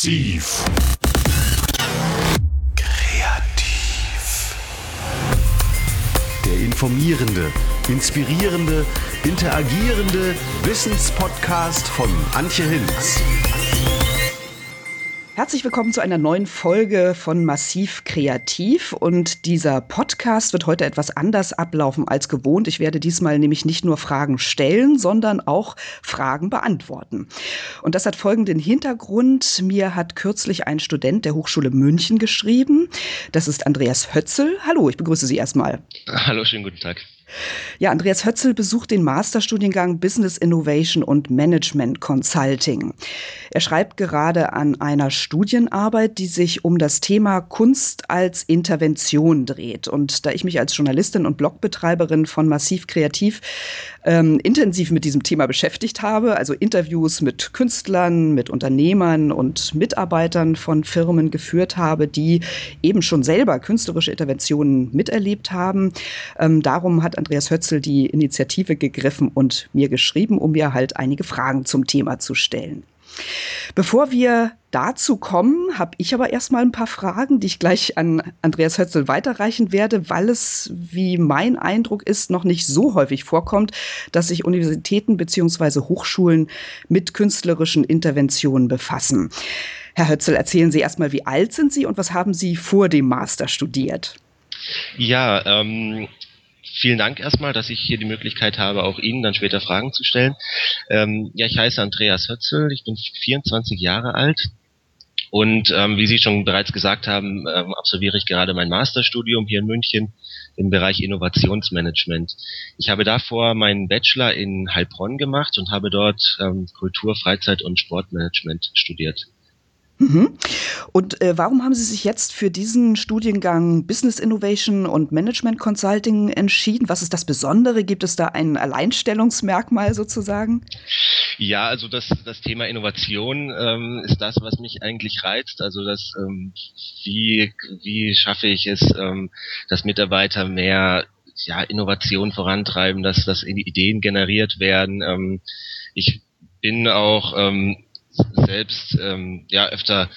Massiv. Kreativ. Der informierende, inspirierende, interagierende Wissenspodcast von Antje Hinz. Herzlich willkommen zu einer neuen Folge von Massiv Kreativ. Und dieser Podcast wird heute etwas anders ablaufen als gewohnt. Ich werde diesmal nämlich nicht nur Fragen stellen, sondern auch Fragen beantworten. Und das hat folgenden Hintergrund. Mir hat kürzlich ein Student der Hochschule München geschrieben. Das ist Andreas Hötzel. Hallo, ich begrüße Sie erstmal. Hallo, schönen guten Tag. Ja, Andreas Hötzel besucht den Masterstudiengang Business Innovation und Management Consulting. Er schreibt gerade an einer Studienarbeit, die sich um das Thema Kunst als Intervention dreht. Und da ich mich als Journalistin und Blogbetreiberin von Massiv Kreativ ähm, intensiv mit diesem Thema beschäftigt habe, also Interviews mit Künstlern, mit Unternehmern und Mitarbeitern von Firmen geführt habe, die eben schon selber künstlerische Interventionen miterlebt haben. Ähm, darum hat Andreas Hötzel die Initiative gegriffen und mir geschrieben, um mir halt einige Fragen zum Thema zu stellen. Bevor wir dazu kommen, habe ich aber erstmal ein paar Fragen, die ich gleich an Andreas Hötzel weiterreichen werde, weil es, wie mein Eindruck ist, noch nicht so häufig vorkommt, dass sich Universitäten bzw. Hochschulen mit künstlerischen Interventionen befassen. Herr Hötzel, erzählen Sie erstmal, wie alt sind Sie und was haben Sie vor dem Master studiert? Ja, ähm, vielen Dank erstmal, dass ich hier die Möglichkeit habe, auch Ihnen dann später Fragen zu stellen. Ähm, ja, ich heiße Andreas Hötzel, ich bin 24 Jahre alt und ähm, wie Sie schon bereits gesagt haben, ähm, absolviere ich gerade mein Masterstudium hier in München im Bereich Innovationsmanagement. Ich habe davor meinen Bachelor in Heilbronn gemacht und habe dort ähm, Kultur, Freizeit und Sportmanagement studiert. Mhm. Und äh, warum haben Sie sich jetzt für diesen Studiengang Business Innovation und Management Consulting entschieden? Was ist das Besondere? Gibt es da ein Alleinstellungsmerkmal sozusagen? Ja, also das, das Thema Innovation ähm, ist das, was mich eigentlich reizt. Also das, ähm, wie, wie schaffe ich es, ähm, dass Mitarbeiter mehr ja, Innovation vorantreiben, dass, dass Ideen generiert werden. Ähm, ich bin auch ähm, selbst ähm, ja öfter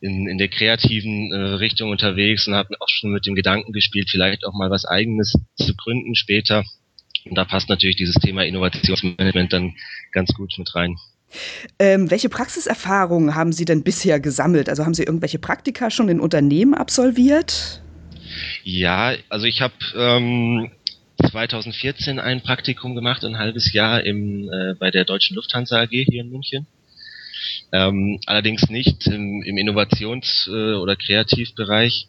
in, in der kreativen äh, Richtung unterwegs und habe auch schon mit dem Gedanken gespielt, vielleicht auch mal was eigenes zu gründen später. Und da passt natürlich dieses Thema Innovationsmanagement dann ganz gut mit rein. Ähm, welche Praxiserfahrungen haben Sie denn bisher gesammelt? Also haben Sie irgendwelche Praktika schon in Unternehmen absolviert? Ja, also ich habe ähm, 2014 ein Praktikum gemacht, ein halbes Jahr im, äh, bei der Deutschen Lufthansa AG hier in München. Ähm, allerdings nicht im, im Innovations- äh, oder Kreativbereich.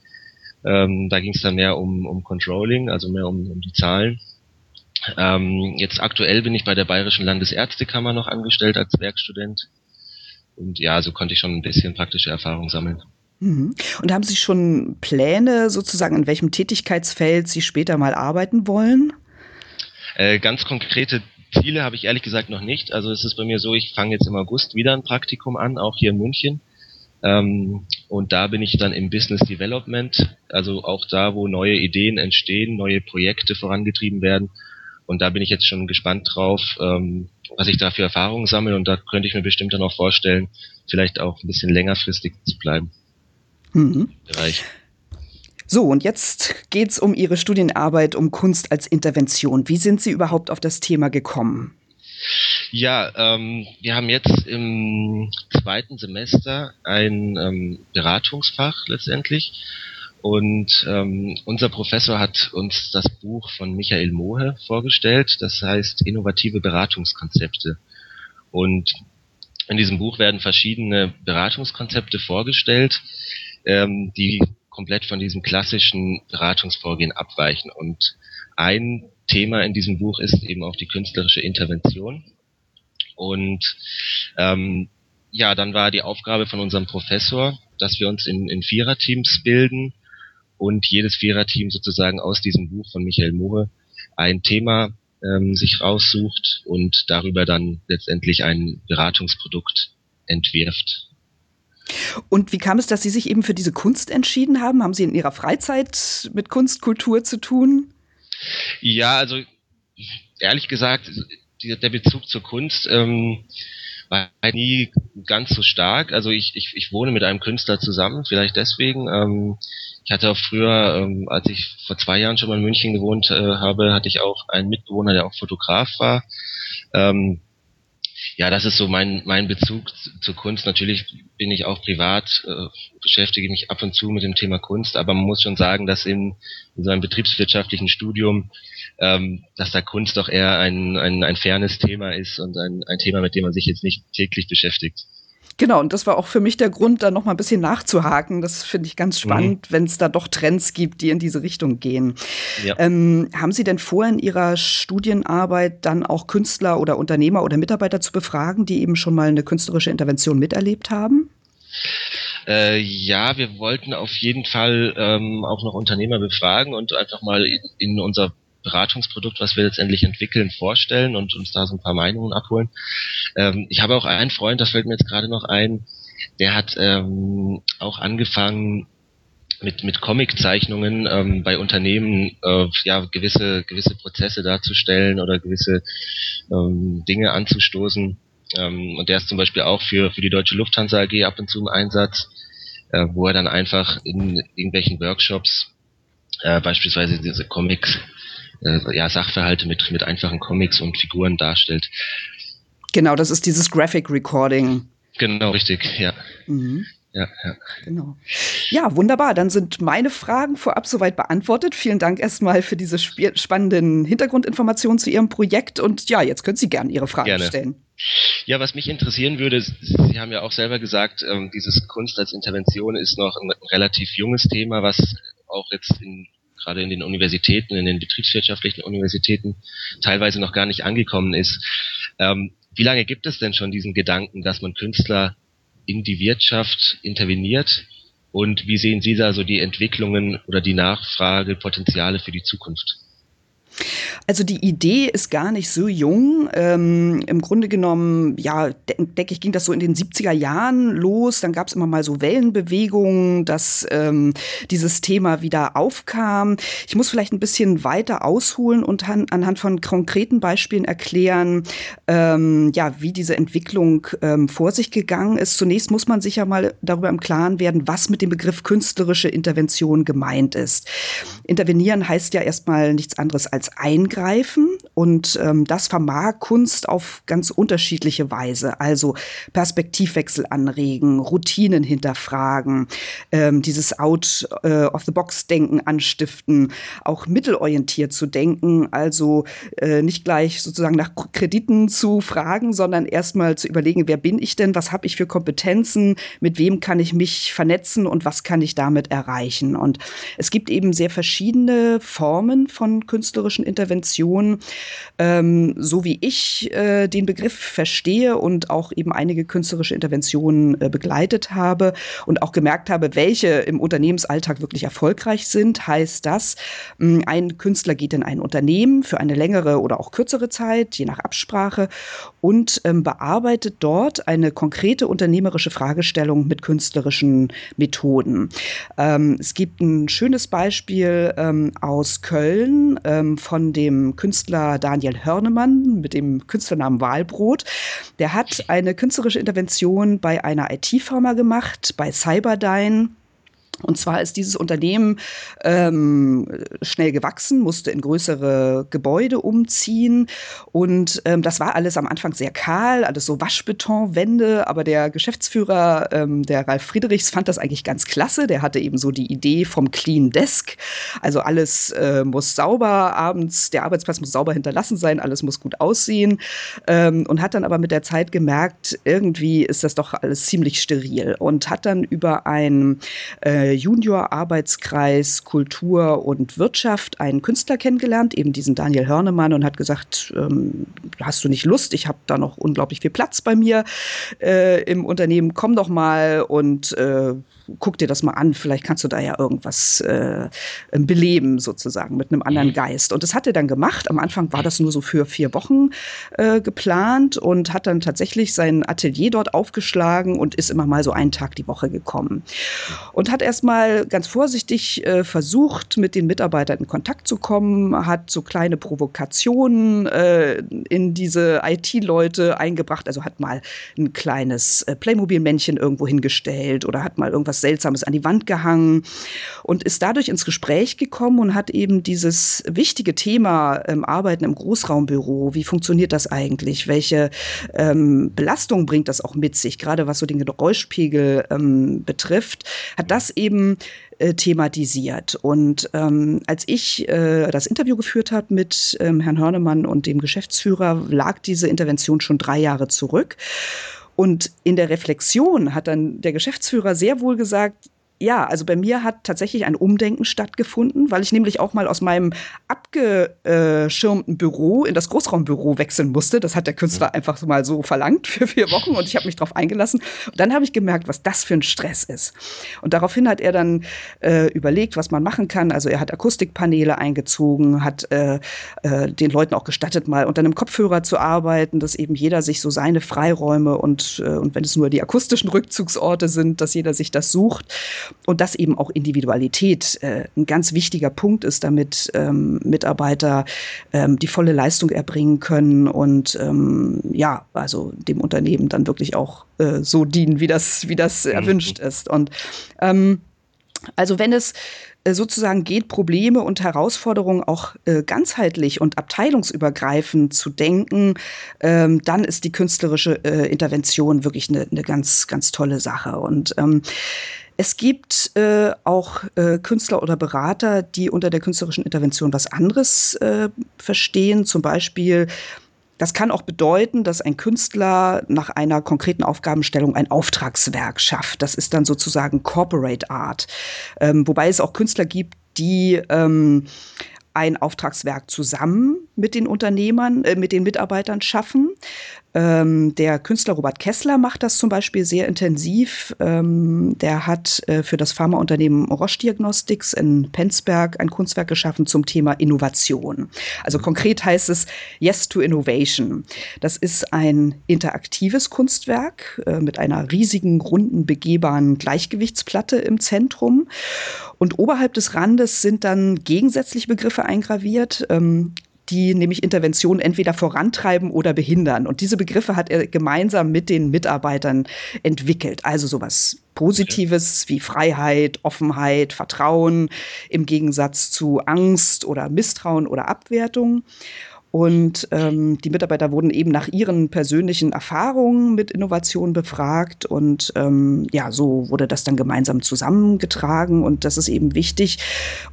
Ähm, da ging es dann mehr um, um Controlling, also mehr um, um die Zahlen. Ähm, jetzt aktuell bin ich bei der Bayerischen Landesärztekammer noch angestellt als Werkstudent. Und ja, so konnte ich schon ein bisschen praktische Erfahrung sammeln. Mhm. Und haben Sie schon Pläne sozusagen, in welchem Tätigkeitsfeld Sie später mal arbeiten wollen? Äh, ganz konkrete Ziele habe ich ehrlich gesagt noch nicht. Also es ist bei mir so, ich fange jetzt im August wieder ein Praktikum an, auch hier in München. Ähm, und da bin ich dann im Business Development, also auch da, wo neue Ideen entstehen, neue Projekte vorangetrieben werden. Und da bin ich jetzt schon gespannt drauf, ähm, was ich da für Erfahrungen sammle. Und da könnte ich mir bestimmt dann auch vorstellen, vielleicht auch ein bisschen längerfristig zu bleiben. Mhm. Bereich. So, und jetzt geht es um Ihre Studienarbeit um Kunst als Intervention. Wie sind Sie überhaupt auf das Thema gekommen? Ja, ähm, wir haben jetzt im zweiten Semester ein ähm, Beratungsfach letztendlich. Und ähm, unser Professor hat uns das Buch von Michael Mohe vorgestellt, das heißt Innovative Beratungskonzepte. Und in diesem Buch werden verschiedene Beratungskonzepte vorgestellt, ähm, die komplett von diesem klassischen Beratungsvorgehen abweichen. Und ein Thema in diesem Buch ist eben auch die künstlerische Intervention. Und ähm, ja, dann war die Aufgabe von unserem Professor, dass wir uns in, in Viererteams bilden und jedes Viererteam sozusagen aus diesem Buch von Michael Moore ein Thema ähm, sich raussucht und darüber dann letztendlich ein Beratungsprodukt entwirft. Und wie kam es, dass Sie sich eben für diese Kunst entschieden haben? Haben Sie in Ihrer Freizeit mit Kunstkultur zu tun? Ja, also ehrlich gesagt, der Bezug zur Kunst ähm, war nie ganz so stark. Also ich, ich, ich wohne mit einem Künstler zusammen, vielleicht deswegen. Ähm, ich hatte auch früher, ähm, als ich vor zwei Jahren schon mal in München gewohnt äh, habe, hatte ich auch einen Mitbewohner, der auch Fotograf war. Ähm, ja, das ist so mein, mein Bezug zur Kunst. Natürlich bin ich auch privat, äh, beschäftige mich ab und zu mit dem Thema Kunst, aber man muss schon sagen, dass in, in so einem betriebswirtschaftlichen Studium, ähm, dass da Kunst doch eher ein, ein, ein fernes Thema ist und ein, ein Thema, mit dem man sich jetzt nicht täglich beschäftigt. Genau, und das war auch für mich der Grund, da noch mal ein bisschen nachzuhaken. Das finde ich ganz spannend, mhm. wenn es da doch Trends gibt, die in diese Richtung gehen. Ja. Ähm, haben Sie denn vor, in Ihrer Studienarbeit dann auch Künstler oder Unternehmer oder Mitarbeiter zu befragen, die eben schon mal eine künstlerische Intervention miterlebt haben? Äh, ja, wir wollten auf jeden Fall ähm, auch noch Unternehmer befragen und einfach mal in, in unser Beratungsprodukt, was wir letztendlich entwickeln, vorstellen und uns da so ein paar Meinungen abholen. Ähm, ich habe auch einen Freund, das fällt mir jetzt gerade noch ein, der hat ähm, auch angefangen mit mit Comiczeichnungen ähm, bei Unternehmen äh, ja gewisse gewisse Prozesse darzustellen oder gewisse ähm, Dinge anzustoßen. Ähm, und der ist zum Beispiel auch für für die Deutsche Lufthansa AG ab und zu im Einsatz, äh, wo er dann einfach in irgendwelchen Workshops äh, beispielsweise diese Comics äh, ja, Sachverhalte mit, mit einfachen Comics und Figuren darstellt. Genau, das ist dieses Graphic Recording. Genau, richtig, ja. Mhm. Ja, ja. Genau. Ja, wunderbar. Dann sind meine Fragen vorab soweit beantwortet. Vielen Dank erstmal für diese spannenden Hintergrundinformationen zu Ihrem Projekt. Und ja, jetzt können Sie gerne Ihre Fragen gerne. stellen. Ja, was mich interessieren würde, Sie haben ja auch selber gesagt, ähm, dieses Kunst als Intervention ist noch ein relativ junges Thema, was auch jetzt in gerade in den Universitäten, in den betriebswirtschaftlichen Universitäten teilweise noch gar nicht angekommen ist. Ähm, wie lange gibt es denn schon diesen Gedanken, dass man Künstler in die Wirtschaft interveniert? Und wie sehen Sie da so die Entwicklungen oder die Nachfragepotenziale für die Zukunft? Also die Idee ist gar nicht so jung. Ähm, Im Grunde genommen, ja, denke ich, ging das so in den 70er Jahren los. Dann gab es immer mal so Wellenbewegungen, dass ähm, dieses Thema wieder aufkam. Ich muss vielleicht ein bisschen weiter ausholen und an, anhand von konkreten Beispielen erklären, ähm, ja, wie diese Entwicklung ähm, vor sich gegangen ist. Zunächst muss man sich ja mal darüber im Klaren werden, was mit dem Begriff künstlerische Intervention gemeint ist. Intervenieren heißt ja erstmal nichts anderes als Eingreifen und ähm, das vermag Kunst auf ganz unterschiedliche Weise. Also Perspektivwechsel anregen, Routinen hinterfragen, ähm, dieses Out-of-the-Box-Denken äh, anstiften, auch mittelorientiert zu denken, also äh, nicht gleich sozusagen nach Krediten zu fragen, sondern erstmal zu überlegen, wer bin ich denn, was habe ich für Kompetenzen, mit wem kann ich mich vernetzen und was kann ich damit erreichen. Und es gibt eben sehr verschiedene Formen von künstlerischen künstlerischen Intervention, ähm, so wie ich äh, den Begriff verstehe und auch eben einige künstlerische Interventionen äh, begleitet habe und auch gemerkt habe, welche im Unternehmensalltag wirklich erfolgreich sind, heißt das, mh, ein Künstler geht in ein Unternehmen für eine längere oder auch kürzere Zeit, je nach Absprache, und ähm, bearbeitet dort eine konkrete unternehmerische Fragestellung mit künstlerischen Methoden. Ähm, es gibt ein schönes Beispiel ähm, aus Köln ähm, von dem Künstler Daniel Hörnemann mit dem Künstlernamen Wahlbrot. Der hat eine künstlerische Intervention bei einer IT-Firma gemacht, bei Cyberdyne. Und zwar ist dieses Unternehmen ähm, schnell gewachsen, musste in größere Gebäude umziehen. Und ähm, das war alles am Anfang sehr kahl, alles so Waschbetonwände. Aber der Geschäftsführer, ähm, der Ralf Friedrichs, fand das eigentlich ganz klasse. Der hatte eben so die Idee vom Clean Desk. Also alles äh, muss sauber abends, der Arbeitsplatz muss sauber hinterlassen sein, alles muss gut aussehen. Ähm, und hat dann aber mit der Zeit gemerkt, irgendwie ist das doch alles ziemlich steril. Und hat dann über ein äh, Junior-Arbeitskreis Kultur und Wirtschaft einen Künstler kennengelernt, eben diesen Daniel Hörnemann, und hat gesagt, ähm, hast du nicht Lust? Ich habe da noch unglaublich viel Platz bei mir äh, im Unternehmen. Komm doch mal und äh, guck dir das mal an, vielleicht kannst du da ja irgendwas äh, beleben, sozusagen, mit einem anderen mhm. Geist. Und das hat er dann gemacht. Am Anfang war das nur so für vier Wochen äh, geplant und hat dann tatsächlich sein Atelier dort aufgeschlagen und ist immer mal so einen Tag die Woche gekommen. Und hat erstmal ganz vorsichtig äh, versucht, mit den Mitarbeitern in Kontakt zu kommen, hat so kleine Provokationen äh, in diese IT-Leute eingebracht, also hat mal ein kleines äh, Playmobil-Männchen irgendwo hingestellt oder hat mal irgendwas Seltsames an die Wand gehangen und ist dadurch ins Gespräch gekommen und hat eben dieses wichtige Thema ähm, Arbeiten im Großraumbüro, wie funktioniert das eigentlich, welche ähm, Belastung bringt das auch mit sich, gerade was so den Geräuschpegel ähm, betrifft, hat das eben äh, thematisiert. Und ähm, als ich äh, das Interview geführt habe mit ähm, Herrn Hörnemann und dem Geschäftsführer, lag diese Intervention schon drei Jahre zurück. Und in der Reflexion hat dann der Geschäftsführer sehr wohl gesagt, ja, also bei mir hat tatsächlich ein Umdenken stattgefunden, weil ich nämlich auch mal aus meinem abgeschirmten Büro in das Großraumbüro wechseln musste. Das hat der Künstler mhm. einfach mal so verlangt für vier Wochen und ich habe mich darauf eingelassen. Und dann habe ich gemerkt, was das für ein Stress ist. Und daraufhin hat er dann äh, überlegt, was man machen kann. Also er hat Akustikpaneele eingezogen, hat äh, äh, den Leuten auch gestattet, mal unter einem Kopfhörer zu arbeiten, dass eben jeder sich so seine Freiräume und, äh, und wenn es nur die akustischen Rückzugsorte sind, dass jeder sich das sucht und dass eben auch Individualität äh, ein ganz wichtiger Punkt ist, damit ähm, Mitarbeiter ähm, die volle Leistung erbringen können und ähm, ja, also dem Unternehmen dann wirklich auch äh, so dienen, wie das, wie das mhm. erwünscht ist. Und ähm, also wenn es sozusagen geht, Probleme und Herausforderungen auch äh, ganzheitlich und abteilungsübergreifend zu denken, ähm, dann ist die künstlerische äh, Intervention wirklich eine, eine ganz, ganz tolle Sache. Und ähm, es gibt äh, auch äh, Künstler oder Berater, die unter der künstlerischen Intervention was anderes äh, verstehen. Zum Beispiel, das kann auch bedeuten, dass ein Künstler nach einer konkreten Aufgabenstellung ein Auftragswerk schafft. Das ist dann sozusagen Corporate Art. Ähm, wobei es auch Künstler gibt, die ähm, ein Auftragswerk zusammen mit den Unternehmern, äh, mit den Mitarbeitern schaffen. Ähm, der Künstler Robert Kessler macht das zum Beispiel sehr intensiv. Ähm, der hat äh, für das Pharmaunternehmen Roche Diagnostics in Penzberg ein Kunstwerk geschaffen zum Thema Innovation. Also mhm. konkret heißt es Yes to Innovation. Das ist ein interaktives Kunstwerk äh, mit einer riesigen, runden, begehbaren Gleichgewichtsplatte im Zentrum. Und oberhalb des Randes sind dann gegensätzliche Begriffe eingraviert. Ähm, die nämlich Interventionen entweder vorantreiben oder behindern. Und diese Begriffe hat er gemeinsam mit den Mitarbeitern entwickelt. Also sowas Positives wie Freiheit, Offenheit, Vertrauen im Gegensatz zu Angst oder Misstrauen oder Abwertung. Und ähm, die Mitarbeiter wurden eben nach ihren persönlichen Erfahrungen mit Innovation befragt. Und ähm, ja, so wurde das dann gemeinsam zusammengetragen. Und das ist eben wichtig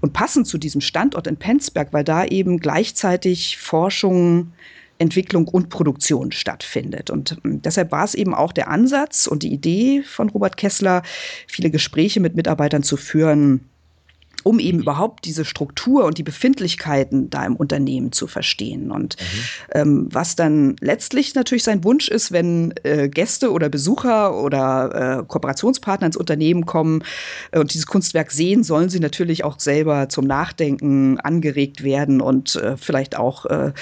und passend zu diesem Standort in Penzberg, weil da eben gleichzeitig Forschung, Entwicklung und Produktion stattfindet. Und ähm, deshalb war es eben auch der Ansatz und die Idee von Robert Kessler, viele Gespräche mit Mitarbeitern zu führen, um eben überhaupt diese Struktur und die Befindlichkeiten da im Unternehmen zu verstehen. Und mhm. ähm, was dann letztlich natürlich sein Wunsch ist, wenn äh, Gäste oder Besucher oder äh, Kooperationspartner ins Unternehmen kommen äh, und dieses Kunstwerk sehen, sollen sie natürlich auch selber zum Nachdenken angeregt werden und äh, vielleicht auch äh,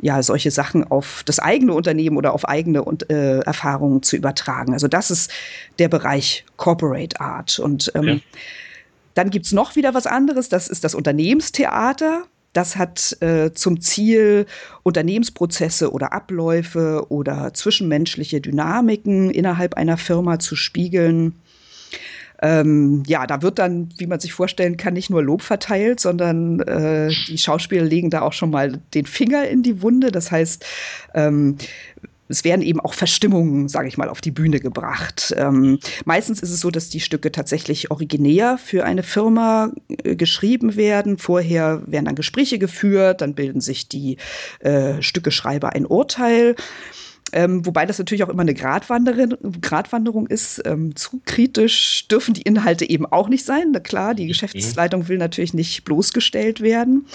ja solche Sachen auf das eigene Unternehmen oder auf eigene und, äh, Erfahrungen zu übertragen. Also das ist der Bereich Corporate Art und ähm, ja. Dann gibt's noch wieder was anderes, das ist das Unternehmenstheater. Das hat äh, zum Ziel, Unternehmensprozesse oder Abläufe oder zwischenmenschliche Dynamiken innerhalb einer Firma zu spiegeln. Ähm, ja, da wird dann, wie man sich vorstellen kann, nicht nur Lob verteilt, sondern äh, die Schauspieler legen da auch schon mal den Finger in die Wunde. Das heißt, ähm, es werden eben auch Verstimmungen, sage ich mal, auf die Bühne gebracht. Ähm, meistens ist es so, dass die Stücke tatsächlich originär für eine Firma äh, geschrieben werden. Vorher werden dann Gespräche geführt, dann bilden sich die äh, Stückeschreiber ein Urteil. Ähm, wobei das natürlich auch immer eine Gratwanderung ist. Ähm, zu kritisch dürfen die Inhalte eben auch nicht sein. Na klar, die. Geschäftsleitung will natürlich nicht bloßgestellt werden.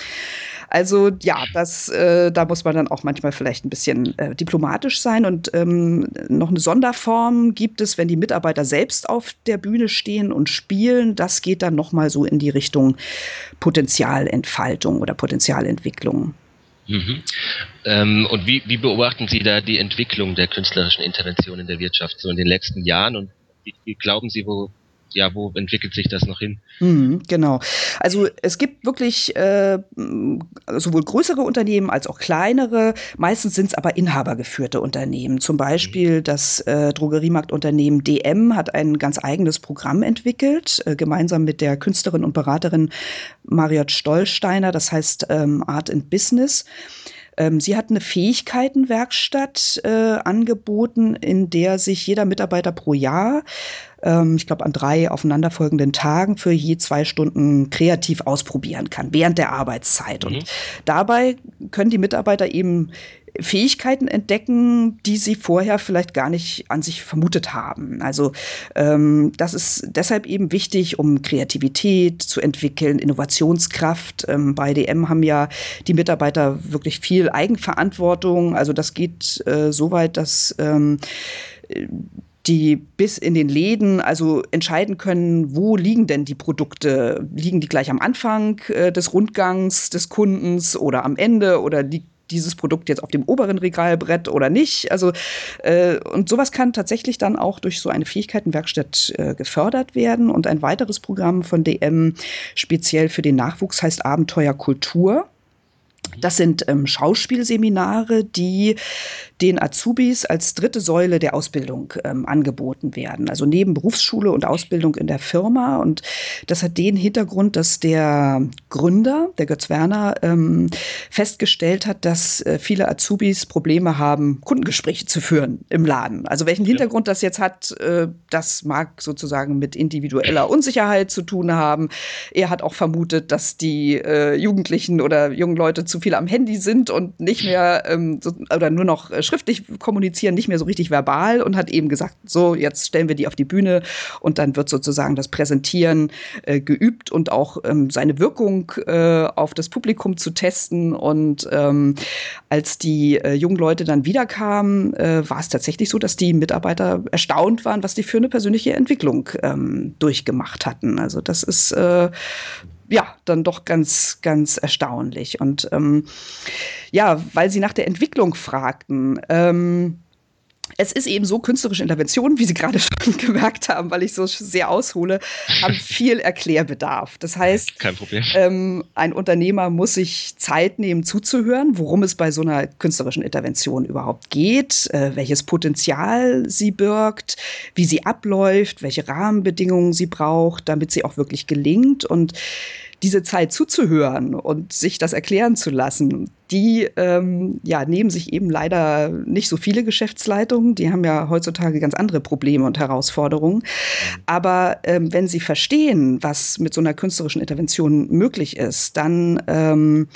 Also ja, das, äh, da muss man dann auch manchmal vielleicht ein bisschen äh, diplomatisch sein. Und ähm, noch eine Sonderform gibt es, wenn die Mitarbeiter selbst auf der Bühne stehen und spielen. Das geht dann noch mal so in die Richtung Potenzialentfaltung oder Potenzialentwicklung. Mhm. Ähm, und wie, wie beobachten Sie da die Entwicklung der künstlerischen Intervention in der Wirtschaft so in den letzten Jahren und wie, wie glauben Sie, wo ja, wo entwickelt sich das noch hin? Mhm, genau. Also es gibt wirklich äh, sowohl größere Unternehmen als auch kleinere. Meistens sind es aber inhabergeführte Unternehmen. Zum Beispiel mhm. das äh, Drogeriemarktunternehmen DM hat ein ganz eigenes Programm entwickelt, äh, gemeinsam mit der Künstlerin und Beraterin Mariot Stollsteiner. Das heißt ähm, Art and Business. Ähm, sie hat eine Fähigkeitenwerkstatt äh, angeboten, in der sich jeder Mitarbeiter pro Jahr, ähm, ich glaube an drei aufeinanderfolgenden Tagen, für je zwei Stunden kreativ ausprobieren kann, während der Arbeitszeit. Mhm. Und dabei können die Mitarbeiter eben Fähigkeiten entdecken, die sie vorher vielleicht gar nicht an sich vermutet haben. Also ähm, das ist deshalb eben wichtig, um Kreativität zu entwickeln, Innovationskraft. Ähm, bei DM haben ja die Mitarbeiter wirklich viel Eigenverantwortung. Also das geht äh, so weit, dass ähm, die bis in den Läden also entscheiden können, wo liegen denn die Produkte? Liegen die gleich am Anfang äh, des Rundgangs des Kundens oder am Ende oder liegt dieses Produkt jetzt auf dem oberen Regalbrett oder nicht. Also äh, und sowas kann tatsächlich dann auch durch so eine Fähigkeitenwerkstatt äh, gefördert werden. Und ein weiteres Programm von DM speziell für den Nachwuchs heißt Abenteuer Kultur. Das sind ähm, Schauspielseminare, die den Azubis als dritte Säule der Ausbildung ähm, angeboten werden. Also neben Berufsschule und Ausbildung in der Firma. Und das hat den Hintergrund, dass der Gründer, der Götz Werner, ähm, festgestellt hat, dass äh, viele Azubis Probleme haben, Kundengespräche zu führen im Laden. Also welchen Hintergrund das jetzt hat, äh, das mag sozusagen mit individueller Unsicherheit zu tun haben. Er hat auch vermutet, dass die äh, Jugendlichen oder jungen Leute zu viel am Handy sind und nicht mehr ähm, so, oder nur noch äh, schriftlich kommunizieren, nicht mehr so richtig verbal und hat eben gesagt, so, jetzt stellen wir die auf die Bühne und dann wird sozusagen das Präsentieren äh, geübt und auch ähm, seine Wirkung äh, auf das Publikum zu testen. Und ähm, als die äh, jungen Leute dann wiederkamen, äh, war es tatsächlich so, dass die Mitarbeiter erstaunt waren, was die für eine persönliche Entwicklung ähm, durchgemacht hatten. Also das ist äh, ja, dann doch ganz, ganz erstaunlich. Und ähm, ja, weil Sie nach der Entwicklung fragten, ähm, es ist eben so, künstlerische Interventionen, wie Sie gerade schon gemerkt haben, weil ich so sehr aushole, haben viel Erklärbedarf. Das heißt, ähm, ein Unternehmer muss sich Zeit nehmen, zuzuhören, worum es bei so einer künstlerischen Intervention überhaupt geht, äh, welches Potenzial sie birgt, wie sie abläuft, welche Rahmenbedingungen sie braucht, damit sie auch wirklich gelingt. Und diese Zeit zuzuhören und sich das erklären zu lassen, die ähm, ja, nehmen sich eben leider nicht so viele Geschäftsleitungen. Die haben ja heutzutage ganz andere Probleme und Herausforderungen. Aber ähm, wenn sie verstehen, was mit so einer künstlerischen Intervention möglich ist, dann, ähm,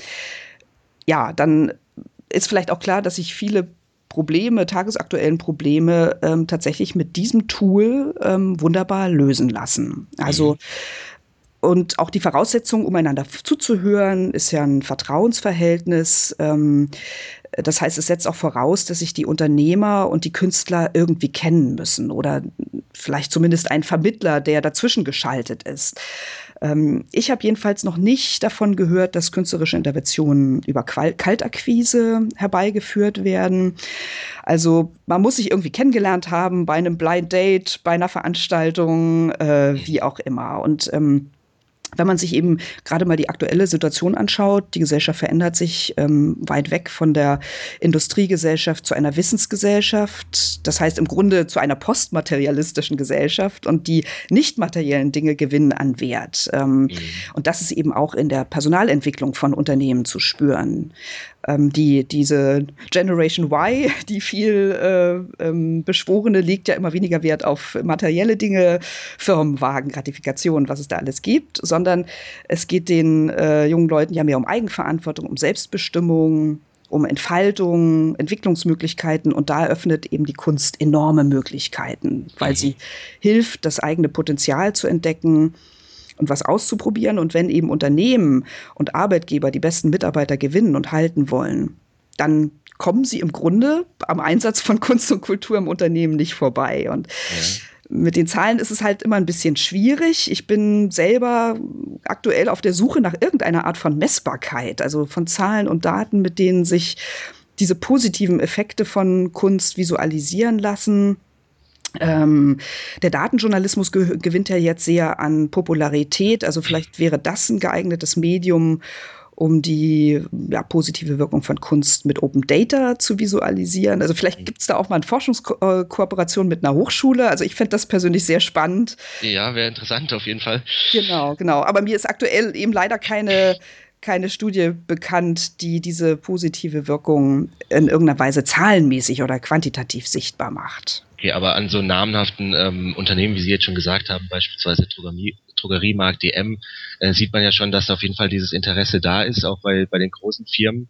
ja, dann ist vielleicht auch klar, dass sich viele Probleme, tagesaktuellen Probleme ähm, tatsächlich mit diesem Tool ähm, wunderbar lösen lassen. Also mhm. Und auch die Voraussetzung, um einander zuzuhören, ist ja ein Vertrauensverhältnis. Ähm, das heißt, es setzt auch voraus, dass sich die Unternehmer und die Künstler irgendwie kennen müssen oder vielleicht zumindest ein Vermittler, der dazwischen geschaltet ist. Ähm, ich habe jedenfalls noch nicht davon gehört, dass künstlerische Interventionen über Kaltakquise herbeigeführt werden. Also man muss sich irgendwie kennengelernt haben bei einem Blind Date, bei einer Veranstaltung, äh, wie auch immer. Und ähm, wenn man sich eben gerade mal die aktuelle Situation anschaut, die Gesellschaft verändert sich ähm, weit weg von der Industriegesellschaft zu einer Wissensgesellschaft. Das heißt im Grunde zu einer postmaterialistischen Gesellschaft und die nicht materiellen Dinge gewinnen an Wert. Ähm, mhm. Und das ist eben auch in der Personalentwicklung von Unternehmen zu spüren ähm, die, diese Generation Y, die viel äh, ähm, beschworene, legt ja immer weniger Wert auf materielle Dinge, Firmenwagen, Gratifikationen, was es da alles gibt, sondern es geht den äh, jungen Leuten ja mehr um Eigenverantwortung, um Selbstbestimmung, um Entfaltung, Entwicklungsmöglichkeiten und da eröffnet eben die Kunst enorme Möglichkeiten, weil mhm. sie hilft, das eigene Potenzial zu entdecken und was auszuprobieren. Und wenn eben Unternehmen und Arbeitgeber die besten Mitarbeiter gewinnen und halten wollen, dann kommen sie im Grunde am Einsatz von Kunst und Kultur im Unternehmen nicht vorbei. Und ja mit den Zahlen ist es halt immer ein bisschen schwierig. Ich bin selber aktuell auf der Suche nach irgendeiner Art von Messbarkeit, also von Zahlen und Daten, mit denen sich diese positiven Effekte von Kunst visualisieren lassen. Ähm, der Datenjournalismus ge gewinnt ja jetzt sehr an Popularität. Also vielleicht wäre das ein geeignetes Medium, um die ja, positive Wirkung von Kunst mit Open Data zu visualisieren. Also vielleicht mhm. gibt es da auch mal eine Forschungskooperation mit einer Hochschule. Also ich fände das persönlich sehr spannend. Ja, wäre interessant auf jeden Fall. Genau, genau. Aber mir ist aktuell eben leider keine keine Studie bekannt, die diese positive Wirkung in irgendeiner Weise zahlenmäßig oder quantitativ sichtbar macht. Okay, aber an so namhaften ähm, Unternehmen, wie Sie jetzt schon gesagt haben, beispielsweise Drogerie, Drogeriemarkt DM, äh, sieht man ja schon, dass auf jeden Fall dieses Interesse da ist, auch bei, bei den großen Firmen.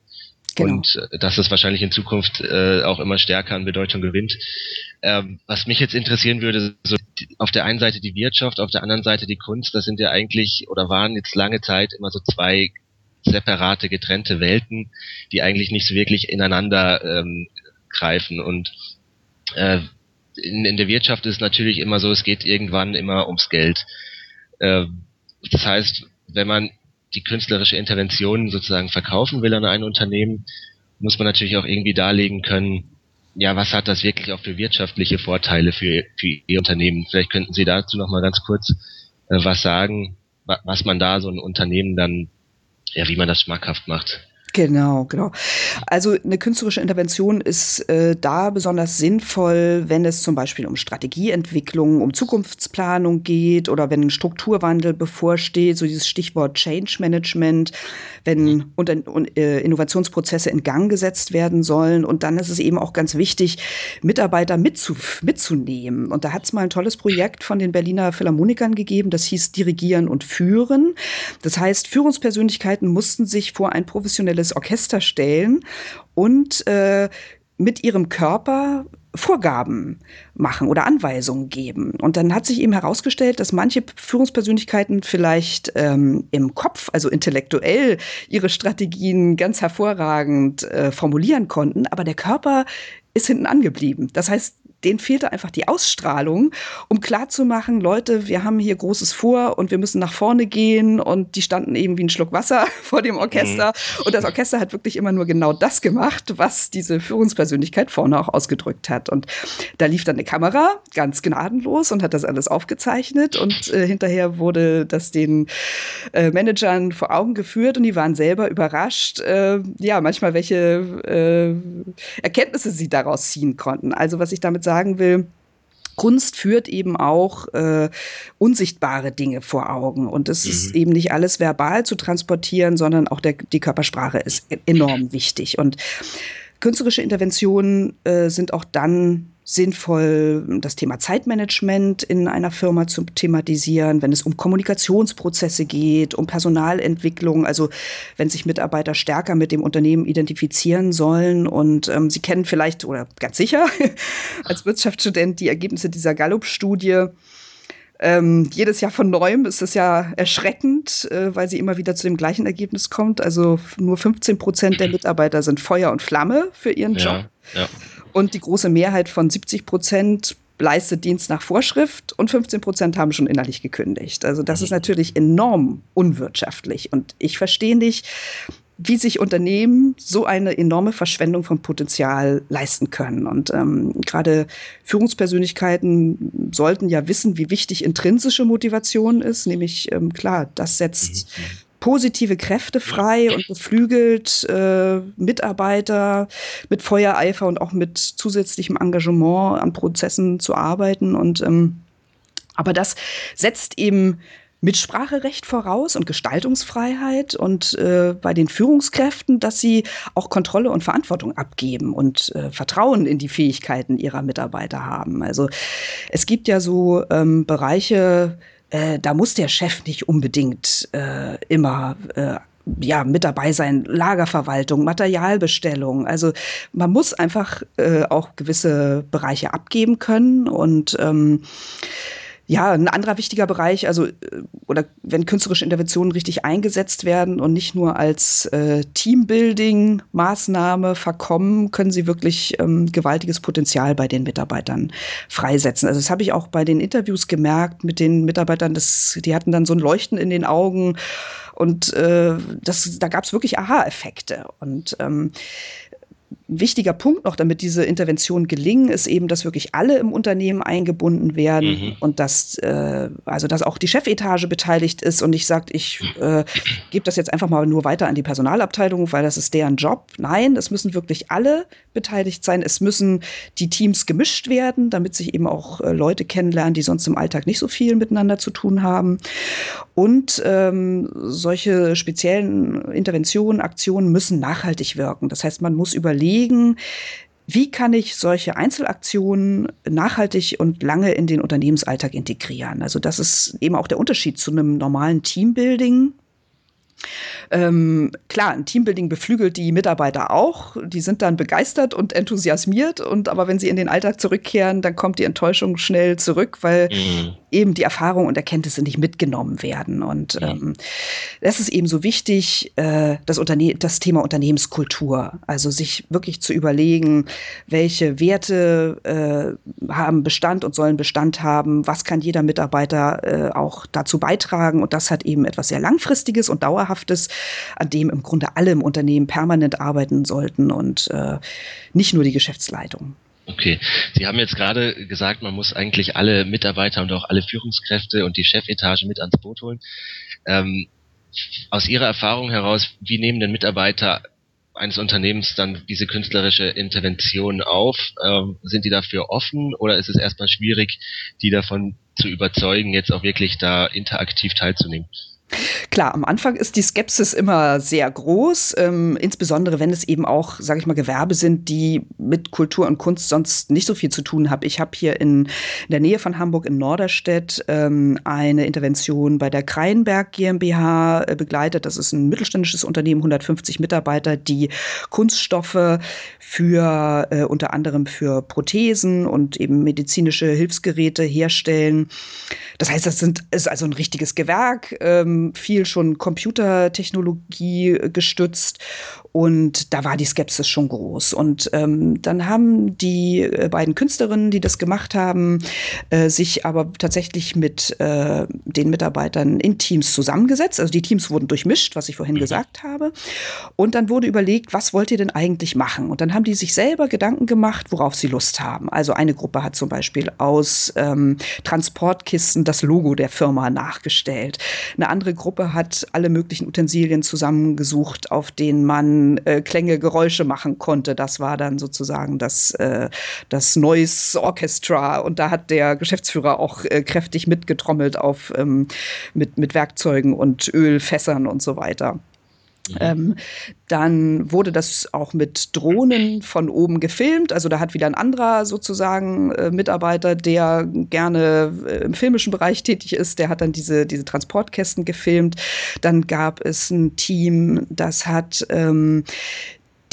Genau. Und äh, dass es wahrscheinlich in Zukunft äh, auch immer stärker an Bedeutung gewinnt. Ähm, was mich jetzt interessieren würde, so auf der einen Seite die Wirtschaft, auf der anderen Seite die Kunst, das sind ja eigentlich oder waren jetzt lange Zeit immer so zwei separate, getrennte Welten, die eigentlich nicht so wirklich ineinander ähm, greifen. Und äh, in, in der Wirtschaft ist es natürlich immer so, es geht irgendwann immer ums Geld. Äh, das heißt, wenn man die künstlerische Intervention sozusagen verkaufen will an ein Unternehmen, muss man natürlich auch irgendwie darlegen können, ja, was hat das wirklich auch für wirtschaftliche Vorteile für, für Ihr Unternehmen? Vielleicht könnten Sie dazu noch mal ganz kurz äh, was sagen, wa was man da so ein Unternehmen dann, ja, wie man das schmackhaft macht. Genau, genau. Also eine künstlerische Intervention ist äh, da besonders sinnvoll, wenn es zum Beispiel um Strategieentwicklung, um Zukunftsplanung geht oder wenn ein Strukturwandel bevorsteht, so dieses Stichwort Change Management, wenn mhm. unter, äh, Innovationsprozesse in Gang gesetzt werden sollen. Und dann ist es eben auch ganz wichtig, Mitarbeiter mitzu, mitzunehmen. Und da hat es mal ein tolles Projekt von den Berliner Philharmonikern gegeben, das hieß Dirigieren und Führen. Das heißt, Führungspersönlichkeiten mussten sich vor ein professionelles professionelles Orchester stellen und äh, mit ihrem Körper Vorgaben machen oder Anweisungen geben. Und dann hat sich eben herausgestellt, dass manche Führungspersönlichkeiten vielleicht ähm, im Kopf, also intellektuell, ihre Strategien ganz hervorragend äh, formulieren konnten, aber der Körper ist hinten angeblieben. Das heißt, denen fehlte einfach die Ausstrahlung, um klarzumachen, Leute, wir haben hier Großes vor und wir müssen nach vorne gehen. Und die standen eben wie ein Schluck Wasser vor dem Orchester. Mhm. Und das Orchester hat wirklich immer nur genau das gemacht, was diese Führungspersönlichkeit vorne auch ausgedrückt hat. Und da lief dann eine Kamera, ganz gnadenlos, und hat das alles aufgezeichnet. Und äh, hinterher wurde das den äh, Managern vor Augen geführt und die waren selber überrascht, äh, ja, manchmal welche äh, Erkenntnisse sie daraus ziehen konnten. Also was ich damit sage, sagen will, Kunst führt eben auch äh, unsichtbare Dinge vor Augen. Und es mhm. ist eben nicht alles verbal zu transportieren, sondern auch der, die Körpersprache ist enorm wichtig. Und künstlerische Interventionen äh, sind auch dann sinnvoll, das Thema Zeitmanagement in einer Firma zu thematisieren, wenn es um Kommunikationsprozesse geht, um Personalentwicklung, also wenn sich Mitarbeiter stärker mit dem Unternehmen identifizieren sollen. Und ähm, Sie kennen vielleicht oder ganz sicher als Wirtschaftsstudent die Ergebnisse dieser Gallup-Studie. Ähm, jedes Jahr von neuem ist es ja erschreckend, äh, weil sie immer wieder zu dem gleichen Ergebnis kommt. Also nur 15 Prozent der Mitarbeiter sind Feuer und Flamme für ihren Job. Ja, ja. Und die große Mehrheit von 70 Prozent leistet Dienst nach Vorschrift und 15 Prozent haben schon innerlich gekündigt. Also das ist mhm. natürlich enorm unwirtschaftlich. Und ich verstehe nicht, wie sich Unternehmen so eine enorme Verschwendung von Potenzial leisten können. Und ähm, gerade Führungspersönlichkeiten sollten ja wissen, wie wichtig intrinsische Motivation ist. Nämlich, ähm, klar, das setzt mhm. mhm positive Kräfte frei und beflügelt äh, Mitarbeiter mit Feuereifer und auch mit zusätzlichem Engagement an Prozessen zu arbeiten. Und ähm, aber das setzt eben Mitspracherecht voraus und Gestaltungsfreiheit und äh, bei den Führungskräften, dass sie auch Kontrolle und Verantwortung abgeben und äh, Vertrauen in die Fähigkeiten ihrer Mitarbeiter haben. Also es gibt ja so ähm, Bereiche, äh, da muss der Chef nicht unbedingt äh, immer äh, ja, mit dabei sein, Lagerverwaltung, Materialbestellung. Also man muss einfach äh, auch gewisse Bereiche abgeben können und ähm, Ja, ein anderer wichtiger Bereich, also äh, oder wenn künstlerische Interventionen richtig eingesetzt werden und nicht nur als äh, Teambuilding-Maßnahme verkommen, können sie wirklich ähm, gewaltiges Potenzial bei den Mitarbeitern freisetzen. Also das habe ich auch bei den Interviews gemerkt mit den Mitarbeitern, das, die hatten dann so ein Leuchten in den Augen und äh, das, da gab es wirklich Aha-Effekte. Und ähm, ein wichtiger Punkt noch, damit diese Interventionen gelingen, ist eben, dass wirklich alle im Unternehmen eingebunden werden mhm. und dass äh, also dass auch die Chefetage beteiligt ist und nicht sagt, ich äh, gebe das jetzt einfach mal nur weiter an die Personalabteilung, weil das ist deren Job. Nein, es müssen wirklich alle beteiligt sein. Es müssen die Teams gemischt werden, damit sich eben auch äh, Leute kennenlernen, die sonst im Alltag nicht so viel miteinander zu tun haben. Und ähm, solche speziellen Interventionen, Aktionen müssen nachhaltig wirken. Das heißt, man muss überlegen, wie kann ich solche Einzelaktionen nachhaltig und lange in den Unternehmensalltag integrieren? Also das ist eben auch der Unterschied zu einem normalen Teambuilding, ähm, klar, ein Teambuilding beflügelt die Mitarbeiter auch. Die sind dann begeistert und enthusiasmiert. Und aber wenn sie in den Alltag zurückkehren, dann kommt die Enttäuschung schnell zurück, weil mhm. Eben die Erfahrung und Erkenntnisse nicht mitgenommen werden. Und mhm. ähm, das ist eben so wichtig, äh, das, Unterne das Thema Unternehmenskultur. Also sich wirklich zu überlegen, welche Werte äh, haben Bestand und sollen Bestand haben. Was kann jeder Mitarbeiter äh, auch dazu beitragen? Und das hat eben etwas sehr Langfristiges und Dauerhaftes Dauerhaftes, an dem im Grunde alle im Unternehmen permanent arbeiten sollten und äh, nicht nur die Geschäftsleitung. Okay, Sie haben jetzt gerade gesagt, man muss eigentlich alle Mitarbeiter und auch alle Führungskräfte und die Chefetage mit ans Boot holen. Ähm, aus Ihrer Erfahrung heraus, wie nehmen denn Mitarbeiter eines Unternehmens dann diese künstlerische Intervention auf? Ähm, sind die dafür offen oder ist es erstmal schwierig, die davon zu überzeugen, jetzt auch wirklich da interaktiv teilzunehmen? Klar, am Anfang ist die Skepsis immer sehr groß, ähm, insbesondere wenn es eben auch, sage ich mal, Gewerbe sind, die mit Kultur und Kunst sonst nicht so viel zu tun haben. Ich habe hier in, in, der Nähe von Hamburg in Norderstedt ähm, eine Intervention bei der Kreinberg GmbH äh, begleitet. Das ist ein mittelständisches Unternehmen, 150 Mitarbeiter, die Kunststoffe für äh, unter anderem für Prothesen und eben medizinische Hilfsgeräte herstellen. Das heißt, das sind, ist also ein richtiges Gewerk. Ähm, viel schon Computertechnologie gestützt und da war die Skepsis schon groß. Und ähm, dann haben die äh, beiden Künstlerinnen, die das gemacht haben, äh, sich aber tatsächlich mit äh, den Mitarbeitern in Teams zusammengesetzt. Also die Teams wurden durchmischt, was ich vorhin mhm. gesagt habe. Und dann wurde überlegt, was wollt ihr denn eigentlich machen? Und dann haben die sich selber Gedanken gemacht, worauf sie Lust haben. Also eine Gruppe hat zum Beispiel aus ähm, Transportkisten das Logo der Firma nachgestellt. Eine andere Gruppe hat alle möglichen Utensilien zusammengesucht, auf denen man äh, Klänge, Geräusche machen konnte. Das war dann sozusagen das, äh, das Noise Orchestra. Und da hat der Geschäftsführer auch äh, kräftig mitgetrommelt auf, ähm, mit, mit Werkzeugen und Ölfässern und so weiter. Mhm. Ähm, dann wurde das auch mit Drohnen von oben gefilmt. Also da hat wieder ein anderer sozusagen äh, Mitarbeiter, der gerne äh, im filmischen Bereich tätig ist, der hat dann diese, diese Transportkästen gefilmt. Dann gab es ein Team, das hat ähm,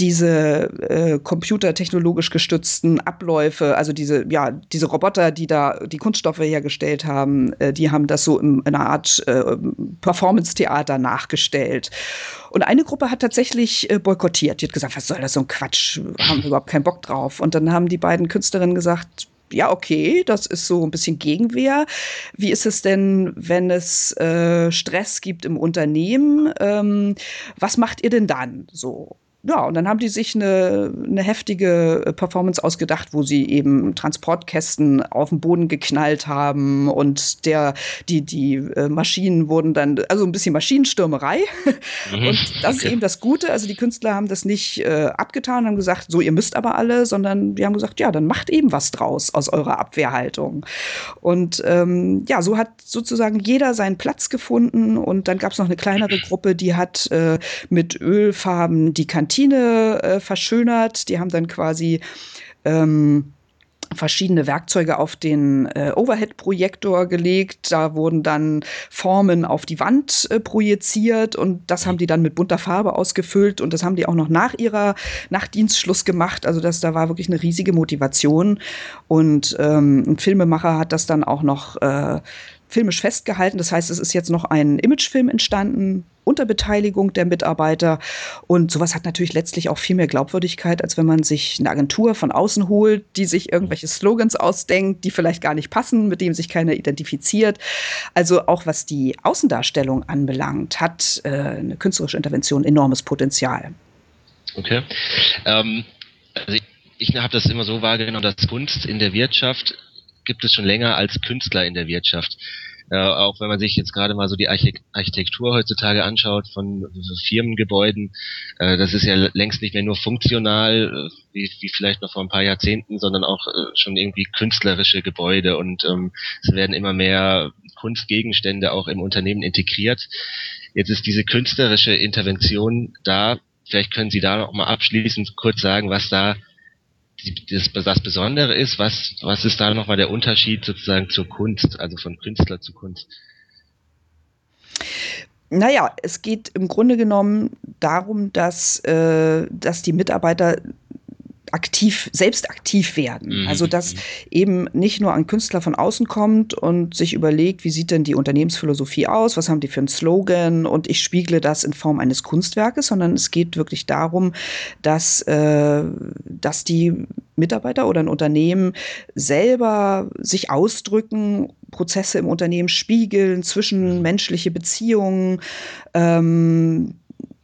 diese äh, computertechnologisch gestützten Abläufe, also diese, ja, diese Roboter, die da die Kunststoffe hergestellt haben, äh, die haben das so in, in einer Art äh, Performance-Theater nachgestellt. Und eine Gruppe hat tatsächlich äh, boykottiert. Die hat gesagt, was soll das so ein Quatsch? Haben wir überhaupt keinen Bock drauf. Und dann haben die beiden Künstlerinnen gesagt, ja, okay, das ist so ein bisschen Gegenwehr. Wie ist es denn, wenn es äh, Stress gibt im Unternehmen? Ähm, was macht ihr denn dann so? Ja, und dann haben die sich eine, eine heftige äh, Performance ausgedacht, wo sie eben Transportkästen auf den Boden geknallt haben und der, die, die äh, Maschinen wurden dann, also ein bisschen Maschinenstürmerei. Mhm, und das okay. ist eben das Gute. Also die Künstler haben das nicht äh, abgetan, haben gesagt, so, ihr müsst aber alle, sondern die haben gesagt, ja, dann macht eben was draus aus eurer Abwehrhaltung. Und ähm, ja, so hat sozusagen jeder seinen Platz gefunden und dann gab es noch eine kleinere Gruppe, die hat äh, mit Ölfarben die Kantine äh, verschönert. Die haben dann quasi ähm, verschiedene Werkzeuge auf den äh, Overhead-Projektor gelegt. Da wurden dann Formen auf die Wand äh, projiziert und das haben die dann mit bunter Farbe ausgefüllt und das haben die auch noch nach ihrer Nachtdienstschluss gemacht. Also das, da war wirklich eine riesige Motivation und ähm, ein Filmemacher hat das dann auch noch äh, filmisch festgehalten. Das heißt, es ist jetzt noch ein Imagefilm entstanden unter Beteiligung der Mitarbeiter. Und sowas hat natürlich letztlich auch viel mehr Glaubwürdigkeit, als wenn man sich eine Agentur von außen holt, die sich irgendwelche Slogans ausdenkt, die vielleicht gar nicht passen, mit dem sich keiner identifiziert. Also auch was die Außendarstellung anbelangt, hat äh, eine künstlerische Intervention enormes Potenzial. Okay. Ähm, also ich, ich habe das immer so wahrgenommen, dass Kunst in der Wirtschaft gibt es schon länger als Künstler in der Wirtschaft. Äh, auch wenn man sich jetzt gerade mal so die Architektur heutzutage anschaut von Firmengebäuden, äh, das ist ja längst nicht mehr nur funktional, äh, wie, wie vielleicht noch vor ein paar Jahrzehnten, sondern auch äh, schon irgendwie künstlerische Gebäude und ähm, es werden immer mehr Kunstgegenstände auch im Unternehmen integriert. Jetzt ist diese künstlerische Intervention da. Vielleicht können Sie da noch mal abschließend kurz sagen, was da das, das Besondere ist, was, was ist da nochmal der Unterschied sozusagen zur Kunst, also von Künstler zu Kunst? Naja, es geht im Grunde genommen darum, dass, äh, dass die Mitarbeiter aktiv, selbst aktiv werden. Mhm. Also dass eben nicht nur ein Künstler von außen kommt und sich überlegt, wie sieht denn die Unternehmensphilosophie aus, was haben die für einen Slogan und ich spiegle das in Form eines Kunstwerkes, sondern es geht wirklich darum, dass, äh, dass die Mitarbeiter oder ein Unternehmen selber sich ausdrücken, Prozesse im Unternehmen spiegeln, zwischenmenschliche Beziehungen, ähm,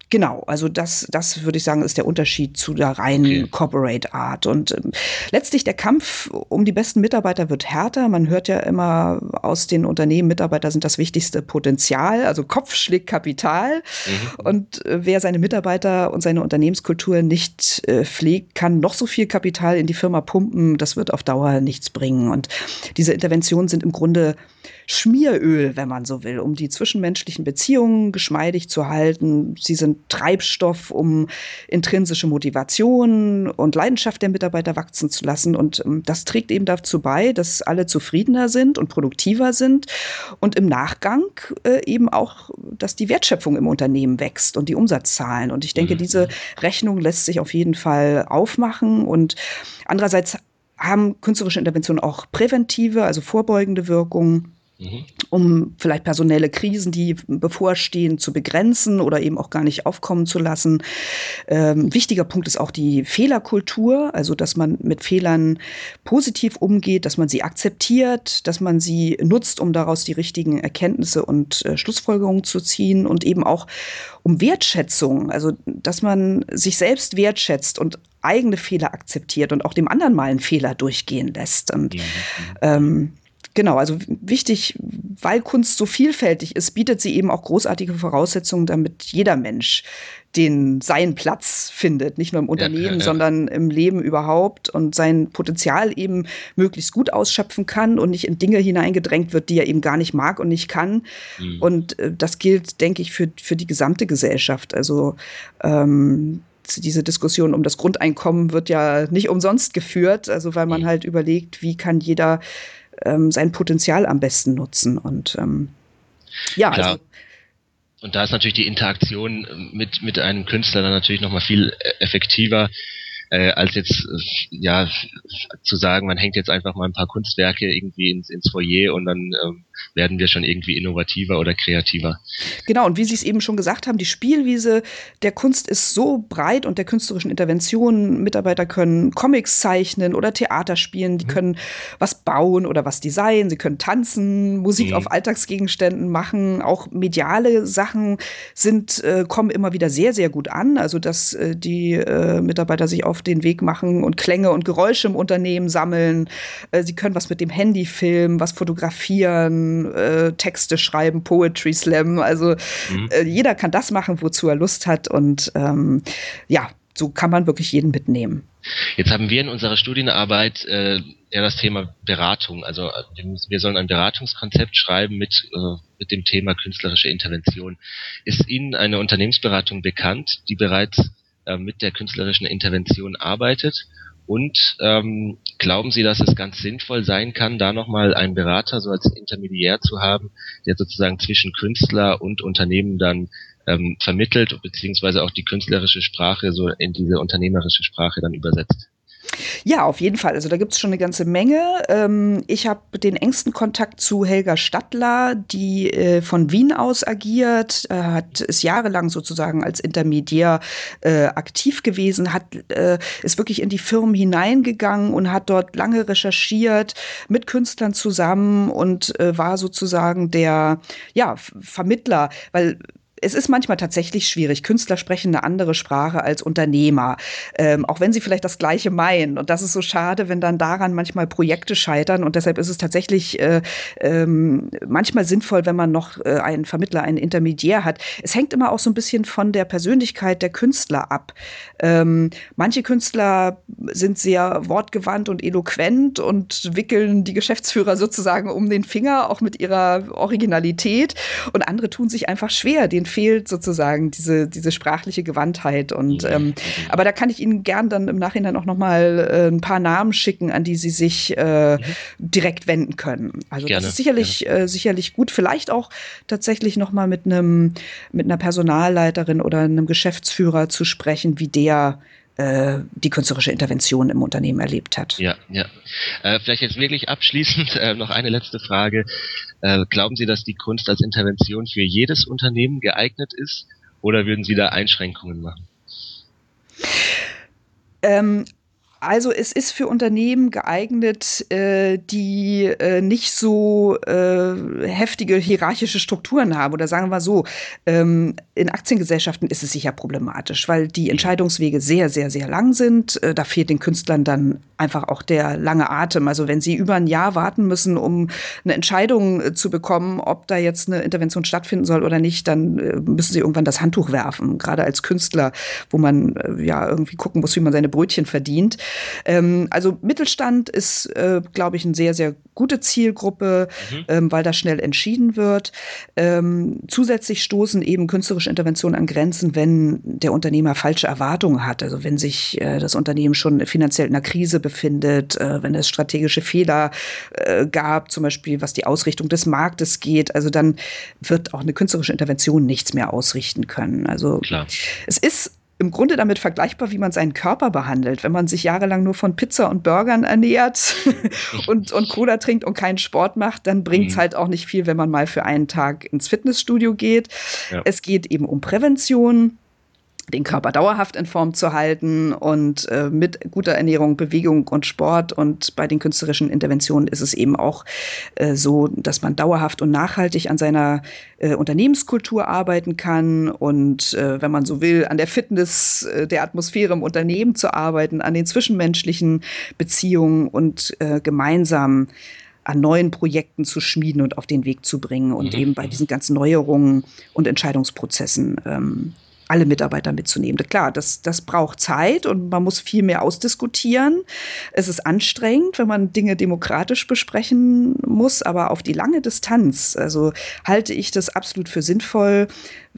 Genau, also das, das würde ich sagen, ist der Unterschied zu der reinen okay. Corporate Art. Und ähm, letztlich der Kampf um die besten Mitarbeiter wird härter. Man hört ja immer aus den Unternehmen, Mitarbeiter sind das wichtigste Potenzial, also Kopf schlägt Kapital. Mhm. Und äh, wer seine Mitarbeiter und seine Unternehmenskultur nicht äh, pflegt, kann noch so viel Kapital in die Firma pumpen. Das wird auf Dauer nichts bringen. Und diese Interventionen sind im Grunde Schmieröl, wenn man so will, um die zwischenmenschlichen Beziehungen geschmeidig zu halten. Sie sind Treibstoff, um intrinsische Motivation und Leidenschaft der Mitarbeiter wachsen zu lassen. Und ähm, das trägt eben dazu bei, dass alle zufriedener sind und produktiver sind und im Nachgang äh, eben auch, dass die Wertschöpfung im Unternehmen wächst und die Umsatzzahlen. Und ich denke, mhm. diese Rechnung lässt sich auf jeden Fall aufmachen. Und andererseits haben künstlerische Interventionen auch präventive, also vorbeugende Wirkungen um vielleicht personelle Krisen, die bevorstehen, zu begrenzen oder eben auch gar nicht aufkommen zu lassen. Ähm, wichtiger Punkt ist auch die Fehlerkultur, also dass man mit Fehlern positiv umgeht, dass man sie akzeptiert, dass man sie nutzt, um daraus die richtigen Erkenntnisse und äh, Schlussfolgerungen zu ziehen und eben auch um Wertschätzung, also dass man sich selbst wertschätzt und eigene Fehler akzeptiert und auch dem anderen mal einen Fehler durchgehen lässt. Und mhm. ähm, Genau, also wichtig, weil Kunst so vielfältig ist, bietet sie eben auch großartige Voraussetzungen, damit jeder Mensch den seinen Platz findet, nicht nur im Unternehmen, ja, ja, ja. sondern im Leben überhaupt und sein Potenzial eben möglichst gut ausschöpfen kann und nicht in Dinge hineingedrängt wird, die er eben gar nicht mag und nicht kann. Mhm. Und äh, das gilt, denke ich, für, für die gesamte Gesellschaft. Also ähm, diese Diskussion um das Grundeinkommen wird ja nicht umsonst geführt, also weil man mhm. halt überlegt, wie kann jeder ähm, sein Potenzial am besten nutzen. Und ähm, ja, Klar. also und da ist natürlich die Interaktion mit, mit einem Künstler dann natürlich nochmal viel effektiver, äh, als jetzt äh, ja zu sagen, man hängt jetzt einfach mal ein paar Kunstwerke irgendwie ins, ins Foyer und dann ähm, werden wir schon irgendwie innovativer oder kreativer. Genau, und wie Sie es eben schon gesagt haben, die Spielwiese der Kunst ist so breit und der künstlerischen Interventionen. Mitarbeiter können Comics zeichnen oder Theater spielen, die mhm. können was bauen oder was designen, sie können tanzen, Musik mhm. auf Alltagsgegenständen machen, auch mediale Sachen sind, äh, kommen immer wieder sehr, sehr gut an. Also, dass äh, die äh, Mitarbeiter sich auf den Weg machen und Klänge und Geräusche im Unternehmen sammeln. Äh, sie können was mit dem Handy filmen, was fotografieren, äh, Texte schreiben, Poetry Slam. Also mhm. äh, jeder kann das machen, wozu er Lust hat. Und ähm, ja, so kann man wirklich jeden mitnehmen. Jetzt haben wir in unserer Studienarbeit äh, ja das Thema Beratung. Also wir sollen ein Beratungskonzept schreiben mit, äh, mit dem Thema künstlerische Intervention. Ist Ihnen eine Unternehmensberatung bekannt, die bereits äh, mit der künstlerischen Intervention arbeitet? Und ähm, glauben Sie, dass es ganz sinnvoll sein kann, da nochmal einen Berater so als Intermediär zu haben, der sozusagen zwischen Künstler und Unternehmen dann ähm, vermittelt, beziehungsweise auch die künstlerische Sprache so in diese unternehmerische Sprache dann übersetzt? Ja, auf jeden Fall. Also da gibt es schon eine ganze Menge. Ähm, ich habe den engsten Kontakt zu Helga Stadler, die äh, von Wien aus agiert, äh, hat ist jahrelang sozusagen als Intermediär äh, aktiv gewesen, hat ist wirklich in die Firmen hineingegangen und hat dort lange recherchiert mit Künstlern zusammen und war sozusagen der ja Vermittler, weil es ist manchmal tatsächlich schwierig. Künstler sprechen eine andere Sprache als Unternehmer, ähm, auch wenn sie vielleicht das Gleiche meinen. Und das ist so schade, wenn dann daran manchmal Projekte scheitern. Und deshalb ist es tatsächlich äh, ähm, manchmal sinnvoll, wenn man noch äh, einen Vermittler, einen Intermediär hat. Es hängt immer auch so ein bisschen von der Persönlichkeit der Künstler ab. Ähm, manche Künstler sind sehr wortgewandt und eloquent und wickeln die Geschäftsführer sozusagen um den Finger, auch mit ihrer Originalität. Und andere tun sich einfach schwer, den fehlt sozusagen diese, diese sprachliche Gewandtheit. Und ähm, aber da kann ich Ihnen gern dann im Nachhinein auch nochmal äh, ein paar Namen schicken, an die Sie sich äh, mhm. direkt wenden können. Also gerne, das ist sicherlich, äh, sicherlich gut. Vielleicht auch tatsächlich nochmal mit einem mit einer Personalleiterin oder einem Geschäftsführer zu sprechen, wie der äh, die künstlerische Intervention im Unternehmen erlebt hat. Ja, ja. Äh, vielleicht jetzt wirklich abschließend äh, noch eine letzte Frage. Äh, glauben Sie, dass die Kunst als Intervention für jedes Unternehmen geeignet ist oder würden Sie da Einschränkungen machen? Ähm, also es ist für Unternehmen geeignet, äh, die äh, nicht so äh, heftige hierarchische Strukturen haben. Oder sagen wir so, ähm, in Aktiengesellschaften ist es sicher problematisch, weil die Entscheidungswege sehr, sehr, sehr lang sind. Äh, da fehlt den Künstlern dann einfach auch der lange Atem. Also wenn sie über ein Jahr warten müssen, um eine Entscheidung äh, zu bekommen, ob da jetzt eine Intervention stattfinden soll oder nicht, dann äh, müssen sie irgendwann das Handtuch werfen. Gerade als Künstler, wo man ja irgendwie gucken muss, wie man seine Brötchen verdient. Ähm, also Mittelstand ist, äh, glaube ich, eine sehr, sehr gute Zielgruppe, mhm. ähm, weil da schnell entschieden wird. Ähm, zusätzlich stoßen eben künstlerische Interventionen an Grenzen, wenn der Unternehmer falsche Erwartungen hat. Also wenn sich äh, das Unternehmen schon finanziell in einer Krise befindet, äh, wenn es strategische Fehler äh, gab, zum Beispiel was die Ausrichtung des Marktes geht. Also dann wird auch eine künstlerische Intervention nichts mehr ausrichten können. Also Klar. es ist im Grunde damit vergleichbar, wie man seinen Körper behandelt. Wenn man sich jahrelang nur von Pizza und Burgern ernährt und, und Cola trinkt und keinen Sport macht, dann bringt es mhm. halt auch nicht viel, wenn man mal für einen Tag ins Fitnessstudio geht. Ja. Es geht eben um Prävention den Körper dauerhaft in Form zu halten und äh, mit guter Ernährung, Bewegung und Sport. Und bei den künstlerischen Interventionen ist es eben auch äh, so, dass man dauerhaft und nachhaltig an seiner äh, Unternehmenskultur arbeiten kann und, äh, wenn man so will, an der Fitness äh, der Atmosphäre im Unternehmen zu arbeiten, an den zwischenmenschlichen Beziehungen und äh, gemeinsam an neuen Projekten zu schmieden und auf den Weg zu bringen und mhm. eben bei diesen ganzen Neuerungen und Entscheidungsprozessen ähm, alle Mitarbeiter mitzunehmen. Klar, das, das braucht Zeit und man muss viel mehr ausdiskutieren. Es ist anstrengend, wenn man Dinge demokratisch besprechen muss, aber auf die lange Distanz, also halte ich das absolut für sinnvoll,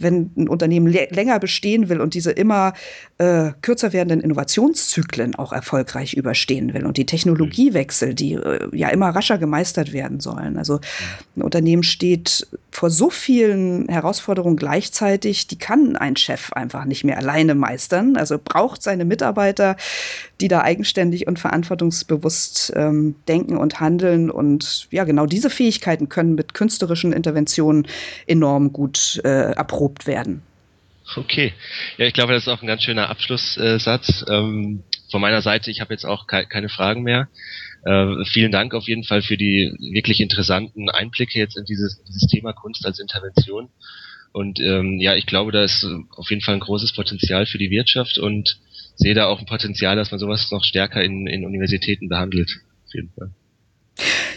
wenn ein Unternehmen länger bestehen will und diese immer äh, kürzer werdenden Innovationszyklen auch erfolgreich überstehen will und die Technologiewechsel, die äh, ja immer rascher gemeistert werden sollen. Also ein Unternehmen steht vor so vielen Herausforderungen gleichzeitig, die kann ein Chef einfach nicht mehr alleine meistern. Also braucht seine Mitarbeiter, die da eigenständig und verantwortungsbewusst ähm, denken und handeln. Und ja, genau diese Fähigkeiten können mit künstlerischen Interventionen enorm gut äh, erprobt werden. Okay, ja, ich glaube, das ist auch ein ganz schöner Abschlusssatz. Ähm, von meiner Seite, ich habe jetzt auch ke keine Fragen mehr. Äh, vielen Dank auf jeden Fall für die wirklich interessanten Einblicke jetzt in dieses, dieses Thema Kunst als Intervention. Und ähm, ja, ich glaube, da ist auf jeden Fall ein großes Potenzial für die Wirtschaft und sehe da auch ein Potenzial, dass man sowas noch stärker in, in Universitäten behandelt. Auf jeden Fall.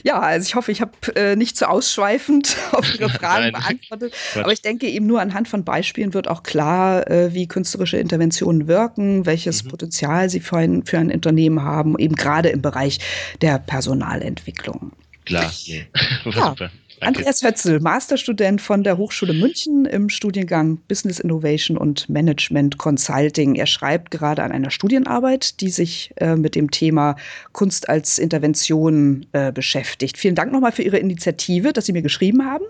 Ja, also ich hoffe, ich habe äh, nicht zu ausschweifend auf Ihre Fragen beantwortet. Aber ich denke eben nur anhand von Beispielen wird auch klar, äh, wie künstlerische Interventionen wirken, welches mhm. Potenzial sie für ein, für ein Unternehmen haben, eben gerade im Bereich der Personalentwicklung. Klar, ja. Super. Andreas Hötzel, Masterstudent von der Hochschule München im Studiengang Business Innovation und Management Consulting. Er schreibt gerade an einer Studienarbeit, die sich äh, mit dem Thema Kunst als Intervention äh, beschäftigt. Vielen Dank nochmal für Ihre Initiative, dass Sie mir geschrieben haben.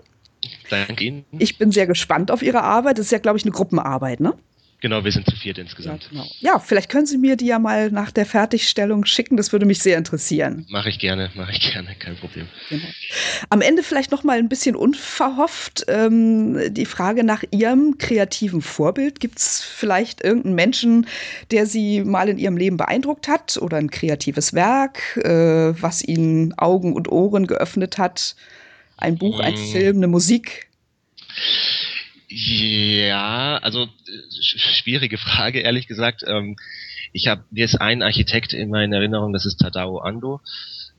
Danke Ihnen. Ich bin sehr gespannt auf Ihre Arbeit. Das ist ja, glaube ich, eine Gruppenarbeit, ne? Genau, wir sind zu viert insgesamt. Ja, genau. ja, vielleicht können Sie mir die ja mal nach der Fertigstellung schicken. Das würde mich sehr interessieren. Mache ich gerne, mache ich gerne, kein Problem. Genau. Am Ende vielleicht noch mal ein bisschen unverhofft ähm, die Frage nach Ihrem kreativen Vorbild. Gibt es vielleicht irgendeinen Menschen, der Sie mal in Ihrem Leben beeindruckt hat oder ein kreatives Werk, äh, was Ihnen Augen und Ohren geöffnet hat? Ein Buch, ein hm. Film, eine Musik? Ja, also schwierige Frage, ehrlich gesagt. Ähm, ich habe jetzt einen Architekt in meiner Erinnerung, das ist Tadao Ando,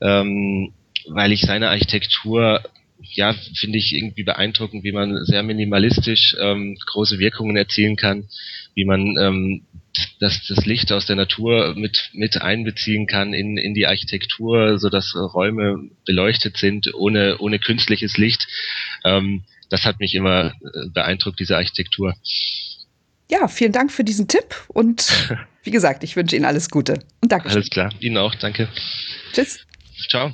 ähm, weil ich seine Architektur ja, finde ich irgendwie beeindruckend, wie man sehr minimalistisch ähm, große Wirkungen erzielen kann, wie man das, das Licht aus der Natur mit, mit einbeziehen kann in, in die Architektur, so dass Räume beleuchtet sind ohne, ohne künstliches Licht. Ähm, das hat mich immer äh, beeindruckt, diese Architektur. Ja, vielen Dank für diesen Tipp und wie gesagt, ich wünsche Ihnen alles Gute und danke. Alles klar, Ihnen auch, danke. Tschüss. Ciao.